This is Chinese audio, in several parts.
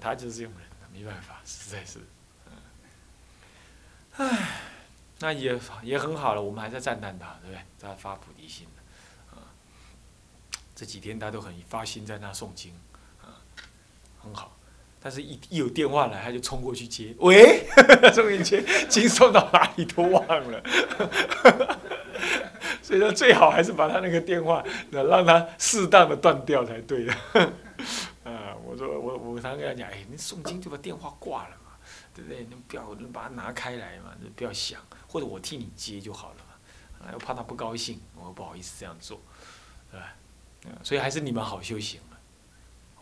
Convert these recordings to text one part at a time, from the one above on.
他就是这种人，没办法，实在是，唉，那也也很好了，我们还在赞叹他，对不对？在发菩提心啊，这几天他都很发心在那诵经，啊，很好。但是，一一有电话来，他就冲过去接。喂，送进去，经送到哪里都忘了。所以说，最好还是把他那个电话，让他适当的断掉才对的。我说我我常跟他讲，哎，你诵经就把电话挂了嘛，对不对？你不要把它拿开来嘛，你不要响，或者我替你接就好了嘛。啊，又怕他不高兴，我不好意思这样做，对吧？所以还是你们好修行了，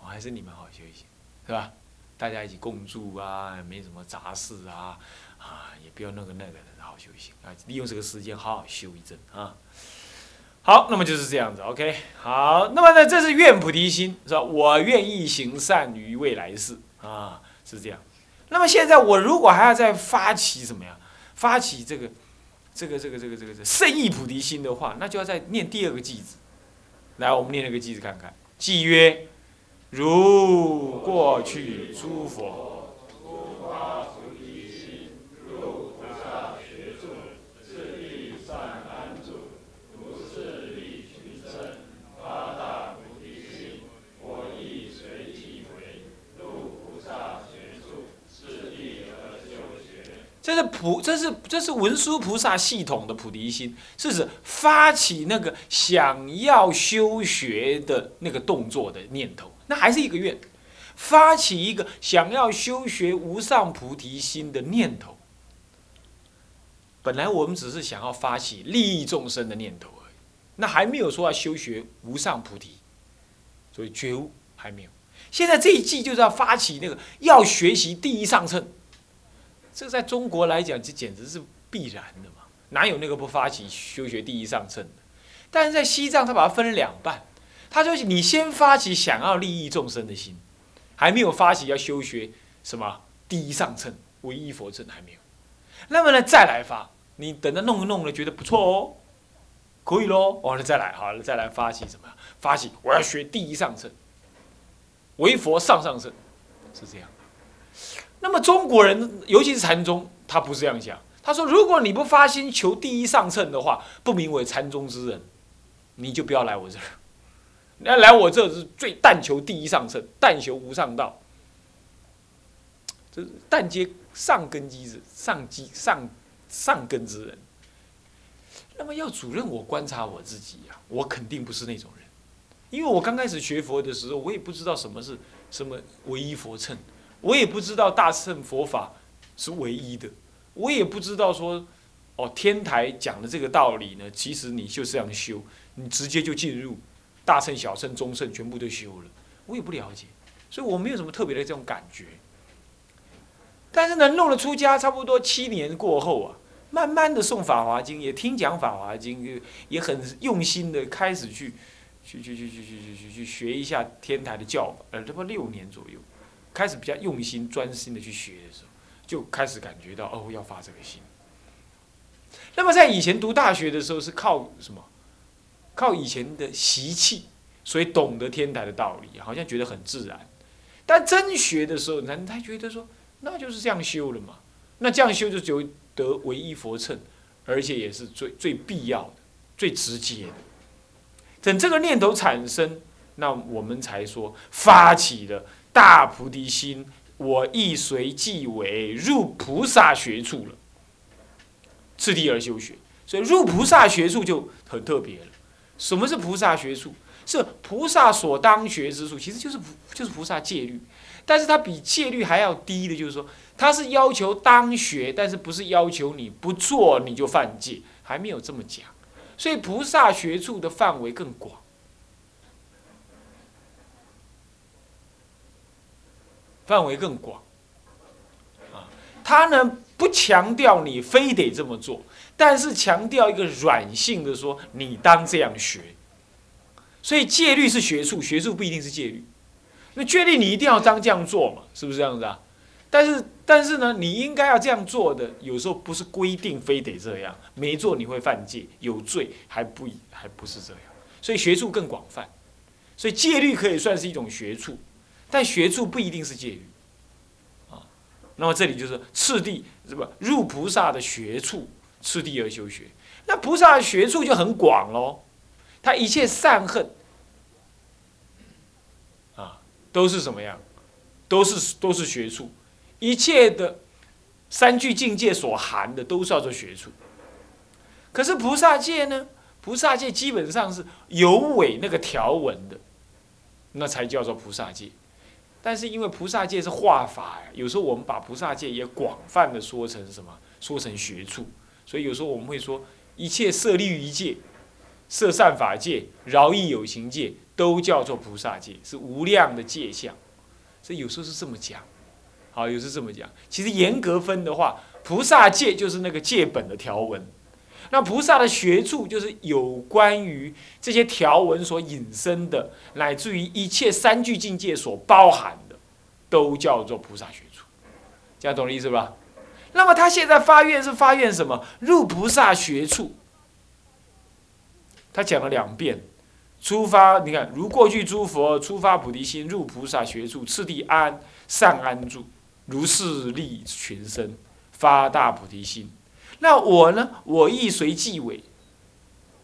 我还是你们好修行，是吧？大家一起共住啊，没什么杂事啊，啊，也不要那个那个的，好好休息啊，利用这个时间好好修一阵啊。好，那么就是这样子，OK。好，那么呢，这是愿菩提心，是吧？我愿意行善于未来世啊，是这样。那么现在我如果还要再发起什么呀？发起这个这个这个这个这个圣意菩提心的话，那就要再念第二个偈子。来，我们念那个偈子看看。偈曰。如过去诸佛，发菩提心，入菩萨学处，自利善安住，如是利群生，发大菩提心，我亦随即为，入菩萨学处，自利而修学。这是菩，这是这是文殊菩萨系统的菩提心，是指发起那个想要修学的那个动作的念头。那还是一个愿，发起一个想要修学无上菩提心的念头。本来我们只是想要发起利益众生的念头而已，那还没有说要修学无上菩提，所以觉悟还没有。现在这一季就是要发起那个要学习第一上乘，这在中国来讲，这简直是必然的嘛，哪有那个不发起修学第一上乘的？但是在西藏，他把它分两半。他就你先发起想要利益众生的心，还没有发起要修学什么第一上乘唯一佛乘还没有，那么呢再来发，你等着弄一弄了觉得不错哦，可以喽，完了再来好了再来发起什么？发起我要学第一上乘，唯佛上上乘，是这样。那么中国人尤其是禅宗，他不是这样想，他说如果你不发心求第一上乘的话，不名为禅宗之人，你就不要来我这儿。要来我这是最但求第一上乘，但求无上道。这是但接上根基之上基上上根之人。那么要主任我观察我自己呀，我肯定不是那种人，因为我刚开始学佛的时候，我也不知道什么是什么唯一佛乘，我也不知道大乘佛法是唯一的，我也不知道说哦天台讲的这个道理呢，其实你就是这样修，你直接就进入。大乘、小乘、中乘全部都修了，我也不了解，所以我没有什么特别的这种感觉。但是呢，弄了出家差不多七年过后啊，慢慢的诵《法华经》，也听讲《法华经》，也也很用心的开始去去去去去去去去学一下天台的教法。呃，差不多六年左右，开始比较用心、专心的去学的时候，就开始感觉到哦，要发这个心。那么在以前读大学的时候，是靠什么？靠以前的习气，所以懂得天台的道理，好像觉得很自然。但真学的时候，他他觉得说，那就是这样修了嘛。那这样修就只得唯一佛乘，而且也是最最必要的、最直接的。等这个念头产生，那我们才说发起了大菩提心，我亦随即为入菩萨学处了，次第而修学。所以入菩萨学处就很特别了。什么是菩萨学处？是菩萨所当学之处，其实就是菩就是菩萨戒律，但是它比戒律还要低的，就是说它是要求当学，但是不是要求你不做你就犯戒，还没有这么讲。所以菩萨学处的范围更广，范围更广。啊，他呢不强调你非得这么做。但是强调一个软性的说，你当这样学，所以戒律是学术，学术不一定是戒律。那戒律你一定要当这样做嘛，是不是这样子啊？但是但是呢，你应该要这样做的，有时候不是规定非得这样，没做你会犯戒，有罪还不还不是这样。所以学术更广泛，所以戒律可以算是一种学术，但学处不一定是戒律，啊那么这里就是次第是吧？入菩萨的学处，次第而修学。那菩萨的学处就很广喽，他一切善恨啊，都是什么样？都是都是学处，一切的三句境界所含的都是叫做学处。可是菩萨戒呢？菩萨戒基本上是有违那个条文的，那才叫做菩萨戒。但是因为菩萨戒是化法呀，有时候我们把菩萨戒也广泛的说成什么？说成学处。所以有时候我们会说，一切设立于戒、设善法戒、饶益有情戒，都叫做菩萨戒，是无量的戒相。所以有时候是这么讲，好，有时这么讲。其实严格分的话，菩萨戒就是那个戒本的条文。那菩萨的学处就是有关于这些条文所引申的，乃至于一切三句境界所包含的，都叫做菩萨学处。这样懂我意思吧？那么他现在发愿是发愿什么？入菩萨学处。他讲了两遍，出发，你看，如过去诸佛出发菩提心，入菩萨学处，次第安善安住，如是利群生，发大菩提心。那我呢？我亦随即尾，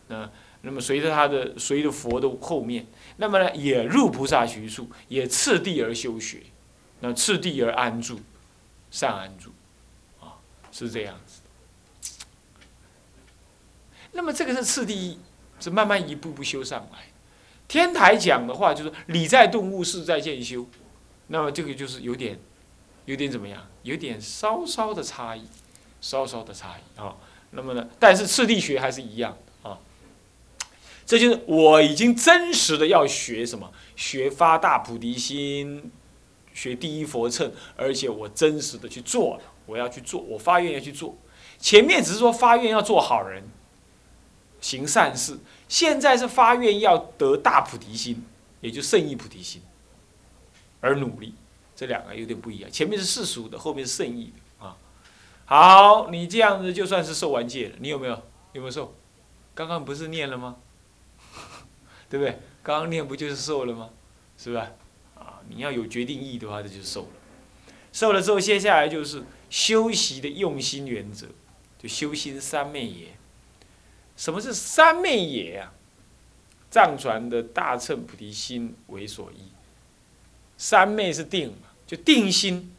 啊，那么随着他的，随着佛的后面，那么呢，也入菩萨学处，也次第而修学，那次第而安住，善安住，啊，是这样子。那么这个是次第，是慢慢一步步修上来。天台讲的话就是理在顿悟，事在渐修，那么这个就是有点，有点怎么样？有点稍稍的差异。稍稍的差异啊，那么呢？但是次第学还是一样啊。这就是我已经真实的要学什么？学发大菩提心，学第一佛乘，而且我真实的去做了。我要去做，我发愿要去做。前面只是说发愿要做好人，行善事，现在是发愿要得大菩提心，也就圣意菩提心，而努力。这两个有点不一样，前面是世俗的，后面是圣意的。好，你这样子就算是受完戒了。你有没有？有没有受？刚刚不是念了吗？对不对？刚刚念不就是受了吗？是吧？啊，你要有决定意的话，这就是受了。受了之后，接下来就是修习的用心原则，就修心三昧也。什么是三昧也啊？藏传的大乘菩提心为所依。三昧是定嘛？就定心。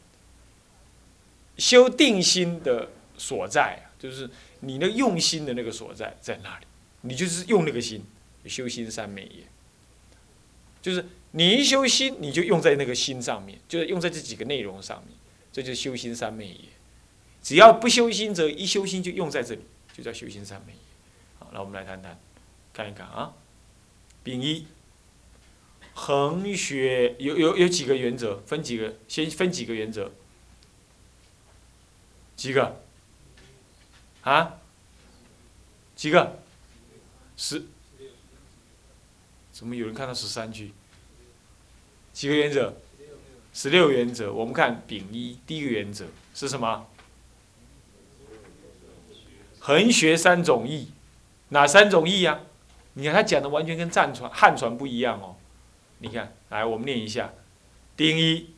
修定心的所在啊，就是你那用心的那个所在在那里？你就是用那个心，修心三昧也。就是你一修心，你就用在那个心上面，就是用在这几个内容上面，这就是修心三昧也。只要不修心，则一修心就用在这里，就叫修心三昧。好，那我们来谈谈，看一看啊。丙一，恒学有有有几个原则？分几个？先分几个原则？几个？啊？几个？十？怎么有人看到十三句？几个原则？十六原则。我们看丙一，第一个原则是什么？横学三种义，哪三种义呀？你看他讲的完全跟战传汉传不一样哦。你看，来我们念一下，丁一。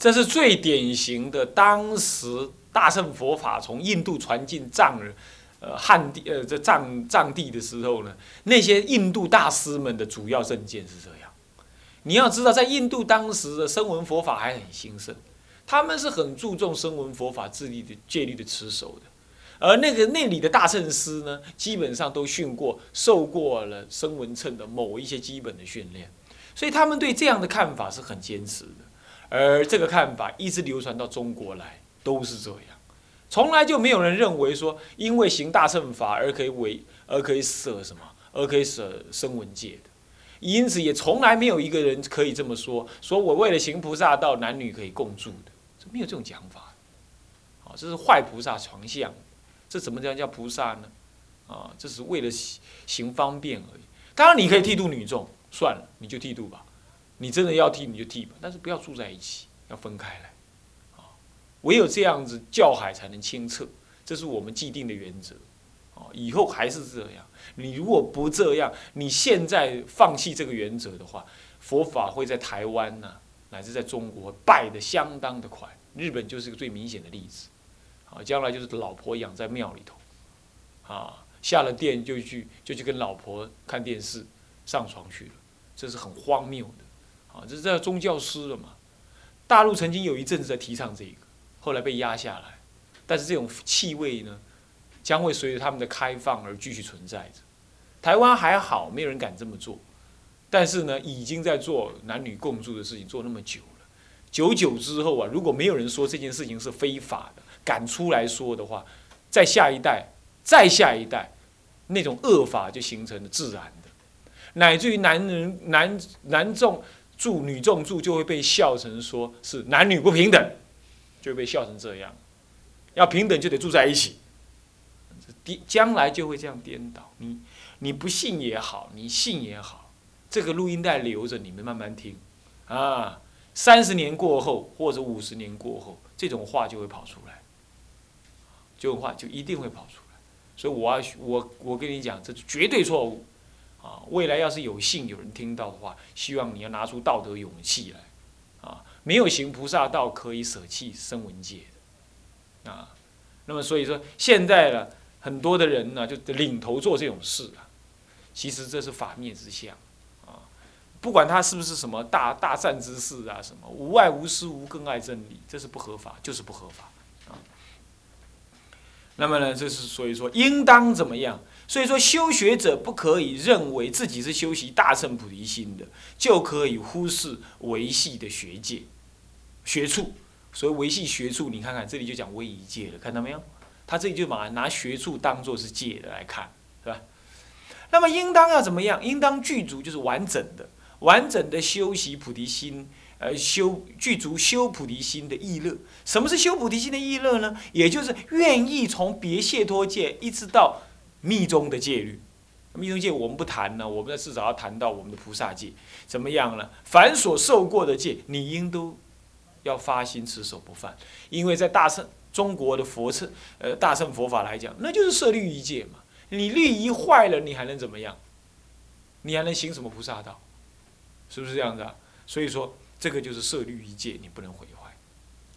这是最典型的，当时大乘佛法从印度传进藏人，呃汉地呃这藏藏地的时候呢，那些印度大师们的主要证件是这样。你要知道，在印度当时的声闻佛法还很兴盛，他们是很注重声闻佛法自力的戒律的持守的，而那个那里的大乘师呢，基本上都训过、受过了声闻乘的某一些基本的训练，所以他们对这样的看法是很坚持的。而这个看法一直流传到中国来，都是这样，从来就没有人认为说，因为行大乘法而可以违，而可以舍什么，而可以舍声闻戒的，因此也从来没有一个人可以这么说，说我为了行菩萨道，男女可以共住的，这没有这种讲法。啊，这是坏菩萨床相，这怎么叫叫菩萨呢？啊，这是为了行方便而已。当然你可以剃度女众，算了，你就剃度吧。你真的要剃你就剃吧，但是不要住在一起，要分开来。啊，唯有这样子教海才能清澈，这是我们既定的原则。啊，以后还是这样。你如果不这样，你现在放弃这个原则的话，佛法会在台湾呢，乃至在中国败得相当的快。日本就是一个最明显的例子。啊，将来就是老婆养在庙里头，啊，下了殿就去就去跟老婆看电视，上床去了，这是很荒谬的。啊，这是在宗教师了嘛？大陆曾经有一阵子在提倡这个，后来被压下来。但是这种气味呢，将会随着他们的开放而继续存在着。台湾还好，没有人敢这么做。但是呢，已经在做男女共住的事情，做那么久了。久久之后啊，如果没有人说这件事情是非法的，敢出来说的话，在下一代、再下一代，那种恶法就形成了自然的，乃至于男人、男男众。住女众住就会被笑成说是男女不平等，就被笑成这样。要平等就得住在一起，颠将来就会这样颠倒。你你不信也好，你信也好，这个录音带留着，你们慢慢听啊。三十年过后或者五十年过后，这种话就会跑出来，这种话就一定会跑出来。所以我要我我跟你讲，这绝对错误。啊，未来要是有幸有人听到的话，希望你要拿出道德勇气来，啊，没有行菩萨道可以舍弃声闻界，啊，那么所以说现在呢，很多的人呢就领头做这种事啊，其实这是法灭之相，啊，不管他是不是什么大大善之事啊，什么无爱无私无更爱真理，这是不合法，就是不合法，啊，那么呢，这是所以说应当怎么样？所以说，修学者不可以认为自己是修习大乘菩提心的，就可以忽视维系的学界、学处。所以维系学处，你看看这里就讲威仪界了，看到没有？他这里就把拿学处当做是界的来看，是吧？那么应当要怎么样？应当具足，就是完整的、完整的修习菩提心，呃，修具足修菩提心的意乐。什么是修菩提心的意乐呢？也就是愿意从别解脱界一直到。密宗的戒律，密宗戒我们不谈呢，我们至少要谈到我们的菩萨戒，怎么样呢？凡所受过的戒，你应都要发心持守不犯，因为在大乘中国的佛乘呃大乘佛法来讲，那就是设律仪戒嘛。你律仪坏了，你还能怎么样？你还能行什么菩萨道？是不是这样子啊？所以说，这个就是设律仪戒，你不能毁坏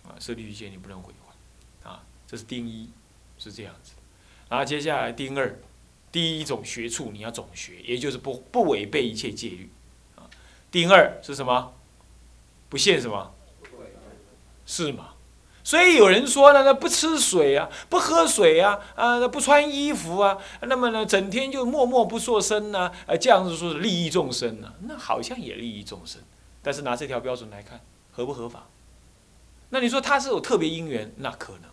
啊，设律仪戒你不能毁坏啊，这是定一，是这样子。然后接下来丁二，第一种学处你要总学，也就是不不违背一切戒律，啊，丁二是什么？不限什么？是吗？所以有人说呢，那不吃水啊，不喝水啊，啊，那不穿衣服啊，那么呢，整天就默默不作声呢，呃，这样子说是利益众生呢，那好像也利益众生，但是拿这条标准来看，合不合法？那你说他是有特别因缘，那可能，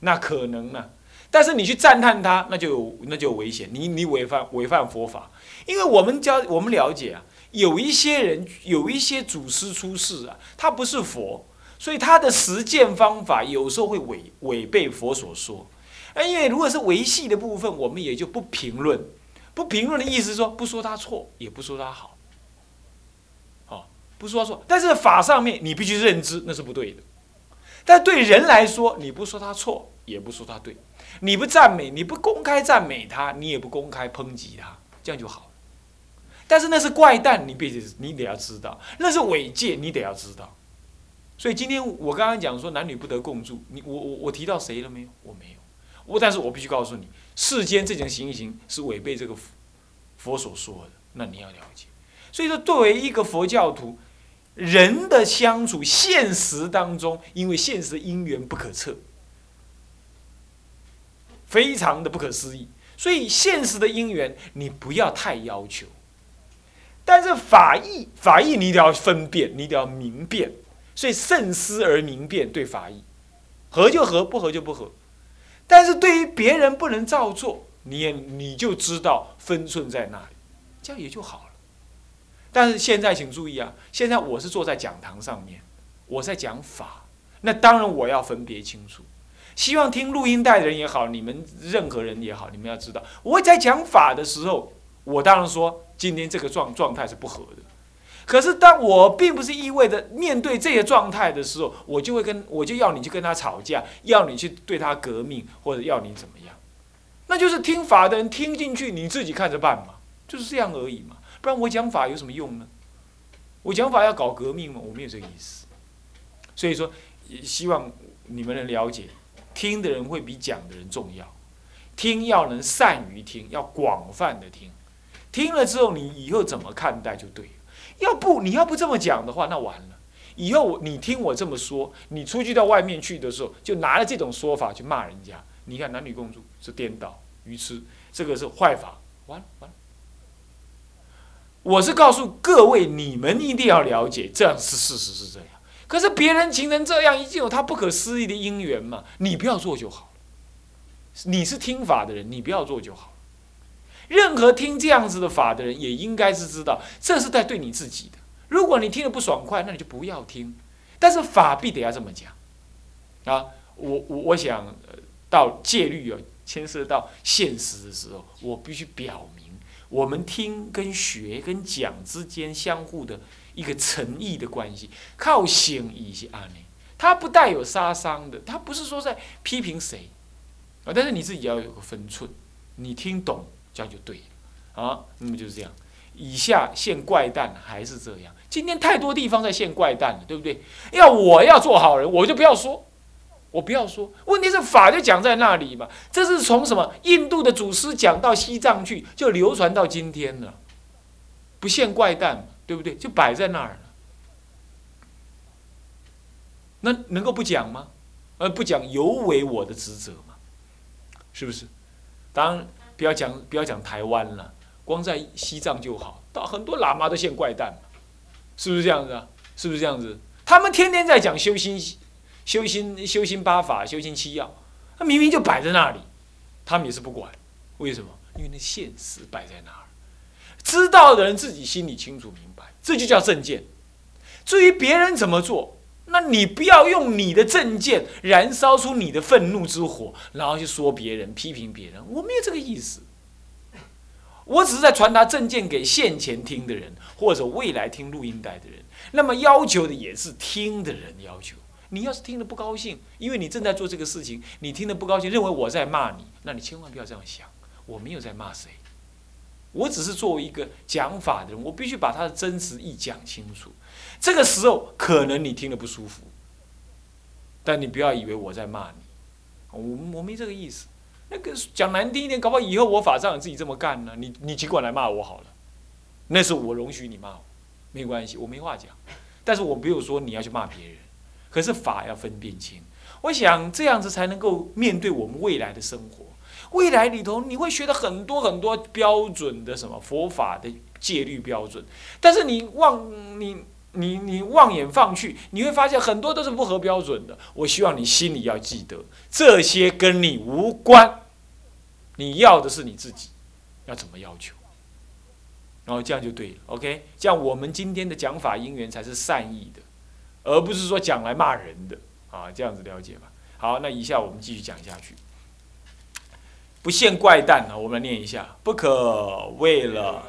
那可能呢？但是你去赞叹他，那就有那就有危险。你你违反违反佛法，因为我们教我们了解啊，有一些人有一些祖师出世啊，他不是佛，所以他的实践方法有时候会违违背佛所说。哎，因为如果是维系的部分，我们也就不评论，不评论的意思说不说他错，也不说他好，好不说错。但是法上面你必须认知那是不对的，但对人来说，你不说他错，也不说他对。你不赞美，你不公开赞美他，你也不公开抨击他，这样就好。但是那是怪诞，你必须你得要知道，那是违戒，你得要知道。所以今天我刚刚讲说男女不得共住，你我我我提到谁了没有？我没有。我但是我必须告诉你，世间这种行形是违背这个佛所说的，那你要了解。所以说，作为一个佛教徒，人的相处，现实当中，因为现实因缘不可测。非常的不可思议，所以现实的因缘你不要太要求，但是法义法义你一定要分辨，你一定要明辨，所以慎思而明辨对法义，合就合，不合就不合。但是对于别人不能照做，你也你就知道分寸在哪里，这样也就好了。但是现在请注意啊，现在我是坐在讲堂上面，我在讲法，那当然我要分别清楚。希望听录音带的人也好，你们任何人也好，你们要知道，我在讲法的时候，我当然说今天这个状状态是不合的。可是当我并不是意味着面对这些状态的时候，我就会跟我就要你去跟他吵架，要你去对他革命，或者要你怎么样，那就是听法的人听进去，你自己看着办嘛，就是这样而已嘛。不然我讲法有什么用呢？我讲法要搞革命吗？我没有这个意思。所以说，希望你们能了解，听的人会比讲的人重要。听要能善于听，要广泛的听，听了之后你以后怎么看待就对了。要不你要不这么讲的话，那完了。以后你听我这么说，你出去到外面去的时候，就拿了这种说法去骂人家。你看男女共住是颠倒愚痴，这个是坏法，完了完了。我是告诉各位，你们一定要了解，这样是事实是这样。可是别人情成这样，一定有他不可思议的因缘嘛。你不要做就好了。你是听法的人，你不要做就好。任何听这样子的法的人，也应该是知道，这是在对你自己的。如果你听得不爽快，那你就不要听。但是法必得要这么讲啊！我我我想到戒律啊，牵涉到现实的时候，我必须表明，我们听跟学跟讲之间相互的一个诚意的关系，靠行一些案例，它不带有杀伤的，它不是说在批评谁啊，但是你自己要有个分寸，你听懂。这样就对了，啊，那么就是这样。以下现怪诞还是这样。今天太多地方在现怪诞了，对不对？要我要做好人，我就不要说，我不要说。问题是法就讲在那里嘛。这是从什么印度的祖师讲到西藏去，就流传到今天了。不现怪诞，对不对？就摆在那儿了。那能够不讲吗？呃，不讲尤为我的职责嘛，是不是？当然。不要讲，不要讲台湾了，光在西藏就好，到很多喇嘛都现怪诞是不是这样子啊？是不是这样子？他们天天在讲修心、修心、修心八法、修心七要，他明明就摆在那里，他们也是不管，为什么？因为那现实摆在那儿，知道的人自己心里清楚明白，这就叫正见。至于别人怎么做，那你不要用你的正见燃烧出你的愤怒之火，然后去说别人、批评别人。我没有这个意思，我只是在传达正见给现前听的人，或者未来听录音带的人。那么要求的也是听的人要求。你要是听了不高兴，因为你正在做这个事情，你听了不高兴，认为我在骂你，那你千万不要这样想。我没有在骂谁，我只是作为一个讲法的人，我必须把他的真实意讲清楚。这个时候可能你听了不舒服，但你不要以为我在骂你，我我没这个意思。那个讲难听一点，搞不好以后我法上自己这么干呢。你你尽管来骂我好了，那是我容许你骂我，没关系，我没话讲。但是我没有说你要去骂别人，可是法要分辨清。我想这样子才能够面对我们未来的生活。未来里头你会学到很多很多标准的什么佛法的戒律标准，但是你望你。你你望眼放去，你会发现很多都是不合标准的。我希望你心里要记得，这些跟你无关，你要的是你自己，要怎么要求，然后这样就对了。OK，这样我们今天的讲法因缘才是善意的，而不是说讲来骂人的啊。这样子了解吧。好，那以下我们继续讲下去。不限怪诞啊，我们念一下：不可为了。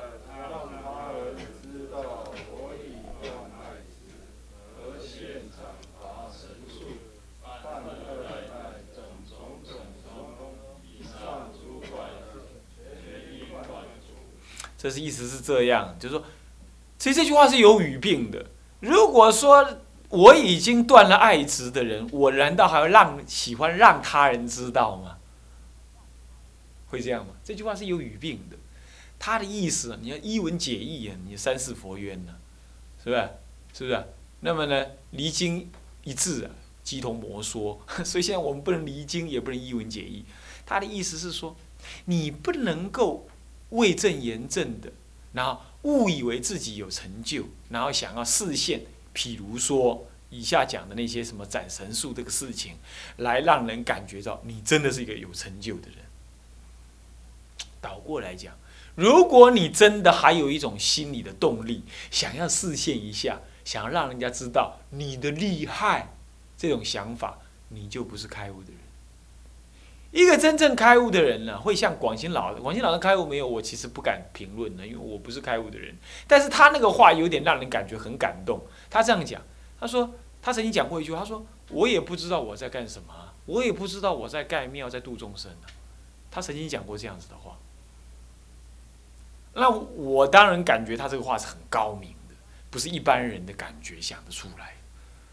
这是意思是这样，就是说，其实这句话是有语病的。如果说我已经断了爱执的人，我难道还要让喜欢让他人知道吗？会这样吗？这句话是有语病的。他的意思，你要一文解义啊，你三世佛冤呢，是不是？是不是？那么呢，离经一致啊，鸡同魔说。所以现在我们不能离经，也不能一文解义。他的意思是说，你不能够。为正言正的，然后误以为自己有成就，然后想要视现，譬如说以下讲的那些什么斩神术这个事情，来让人感觉到你真的是一个有成就的人。倒过来讲，如果你真的还有一种心理的动力，想要视现一下，想要让人家知道你的厉害，这种想法，你就不是开悟的人。一个真正开悟的人呢，会像广兴老，广兴老的开悟没有，我其实不敢评论的，因为我不是开悟的人。但是他那个话有点让人感觉很感动。他这样讲，他说他曾经讲过一句话，他说我也不知道我在干什么，我也不知道我在盖庙在度众生他曾经讲过这样子的话。那我当然感觉他这个话是很高明的，不是一般人的感觉想得出来，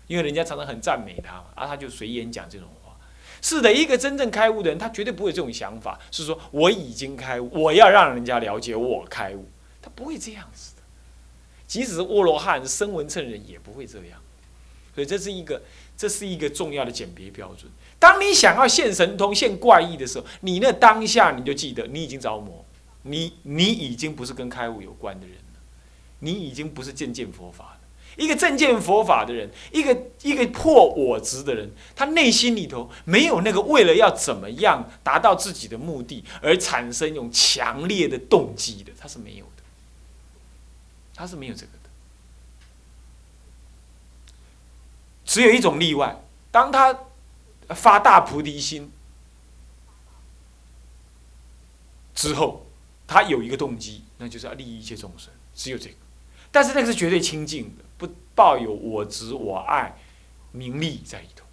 因为人家常常很赞美他，而他就随便讲这种话。是的，一个真正开悟的人，他绝对不会这种想法，是说我已经开悟，我要让人家了解我开悟，他不会这样子的。即使是阿罗汉、声闻乘人，也不会这样。所以这是一个，这是一个重要的鉴别标准。当你想要现神通、现怪异的时候，你那当下你就记得，你已经着魔，你你已经不是跟开悟有关的人了，你已经不是渐渐佛法了。一个正见佛法的人，一个一个破我执的人，他内心里头没有那个为了要怎么样达到自己的目的而产生一种强烈的动机的，他是没有的，他是没有这个的。只有一种例外，当他发大菩提心之后，他有一个动机，那就是要利益一切众生，只有这个。但是那个是绝对清净的。不抱有我执我爱名利在里头，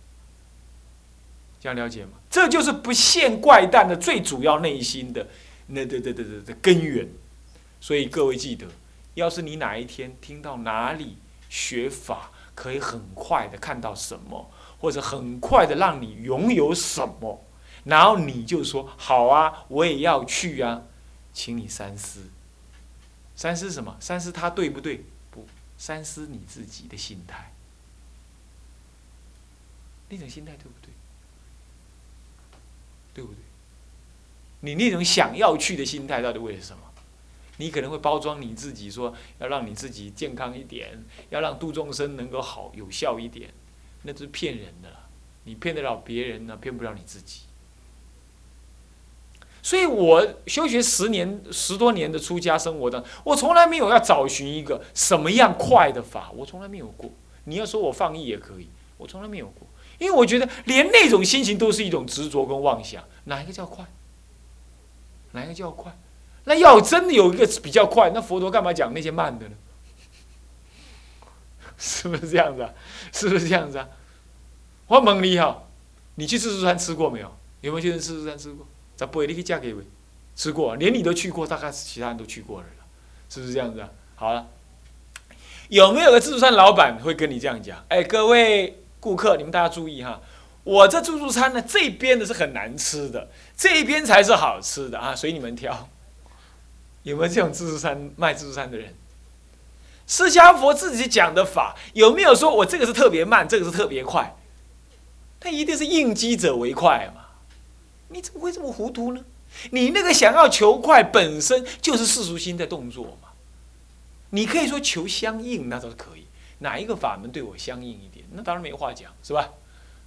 这样了解吗？这就是不现怪诞的最主要内心的那对对对对的根源。所以各位记得，要是你哪一天听到哪里学法可以很快的看到什么，或者很快的让你拥有什么，然后你就说好啊，我也要去啊，请你三思。三思什么？三思他对不对？不三思你自己的心态，那种心态对不对？对不对？你那种想要去的心态到底为了什么？你可能会包装你自己，说要让你自己健康一点，要让度众生能够好有效一点，那是骗人的。你骗得了别人呢，骗不了你自己。所以我修学十年十多年的出家生活当中，我从来没有要找寻一个什么样快的法，我从来没有过。你要说我放逸也可以，我从来没有过，因为我觉得连那种心情都是一种执着跟妄想，哪一个叫快？哪一个叫快？那要真的有一个比较快，那佛陀干嘛讲那些慢的呢？是不是这样子啊？是不是这样子啊？我问你哈，你去自助餐吃过没有？有没有去自助餐吃过？在不会你去嫁给吃过，连你都去过，大概是其他人都去过了，是不是这样子啊？好了，有没有个自助餐老板会跟你这样讲？哎，各位顾客，你们大家注意哈，我这自助餐呢，这边的是很难吃的，这边才是好吃的啊，随你们挑。有没有这种自助餐卖自助餐的人？释迦佛自己讲的法，有没有说我这个是特别慢，这个是特别快？他一定是应机者为快嘛。你怎么会这么糊涂呢？你那个想要求快本身就是世俗心的动作嘛。你可以说求相应，那倒是可以。哪一个法门对我相应一点，那当然没话讲，是吧？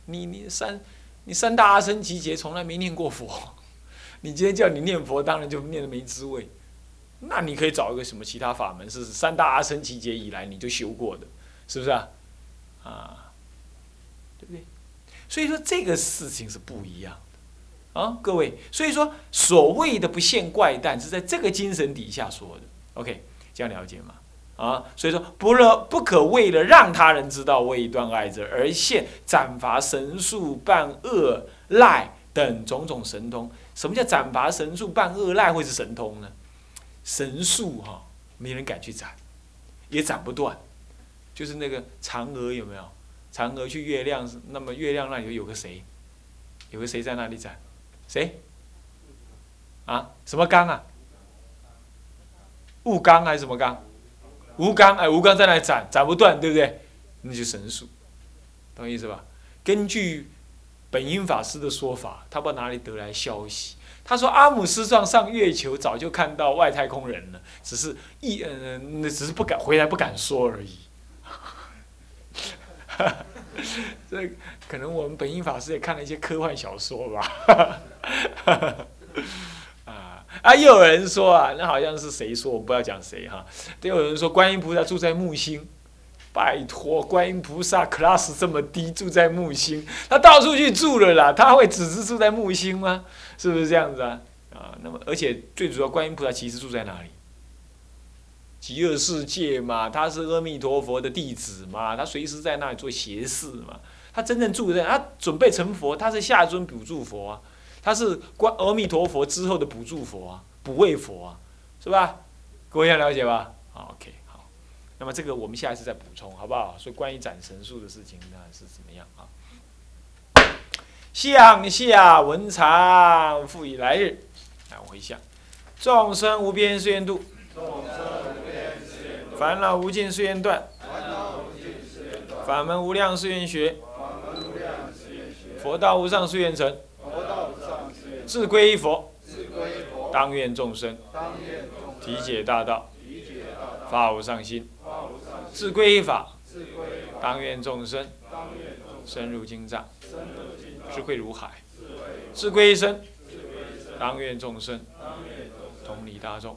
你你三你三大阿僧祇劫从来没念过佛，你今天叫你念佛，当然就念的没滋味。那你可以找一个什么其他法门，是三大阿僧祇劫以来你就修过的，是不是啊？啊，对不对？所以说这个事情是不一样。啊，各位，所以说所谓的不现怪诞是在这个精神底下说的，OK，这样了解吗？啊，所以说不了不可为了让他人知道未断爱者而现斩伐神术、办恶赖等种种神通。什么叫斩伐神术、办恶赖会是神通呢？神术哈，没人敢去斩，也斩不断。就是那个嫦娥有没有？嫦娥去月亮，那么月亮那里有个谁？有个谁在那里斩？谁？啊？什么刚啊？物刚还是什么刚？吴刚哎，吴刚在那里斩，斩不断，对不对？那就神术，懂意思吧？根据本因法师的说法，他不知道哪里得来消息，他说阿姆斯壮上月球早就看到外太空人了，只是一嗯，那只是不敢回来，不敢说而已。这可能我们本音法师也看了一些科幻小说吧。啊 啊！又有人说啊，那好像是谁说？我不要讲谁哈。都有人说观音菩萨住在木星，拜托，观音菩萨 class 这么低，住在木星，他到处去住了啦，他会只是住在木星吗？是不是这样子啊？啊，那么而且最主要，观音菩萨其实住在哪里？极乐世界嘛，他是阿弥陀佛的弟子嘛，他随时在那里做邪事嘛。他真正住在，他准备成佛，他是下尊补助佛啊，他是观阿弥陀佛之后的补助佛啊，补位佛啊，是吧？各位要了解吧？好，OK，好。那么这个我们下一次再补充，好不好？所以关于斩神术的事情，那是怎么样啊？向下文长，复以来日，来我回想，众生无边誓愿度，烦恼无尽誓愿断，法门无量誓愿学。佛道无上誓愿成，自归依佛，当愿众生。体解大道，发无上心；自归依法，当愿众生。深入经藏，智慧如海；自归依身，当愿众生。同理大众，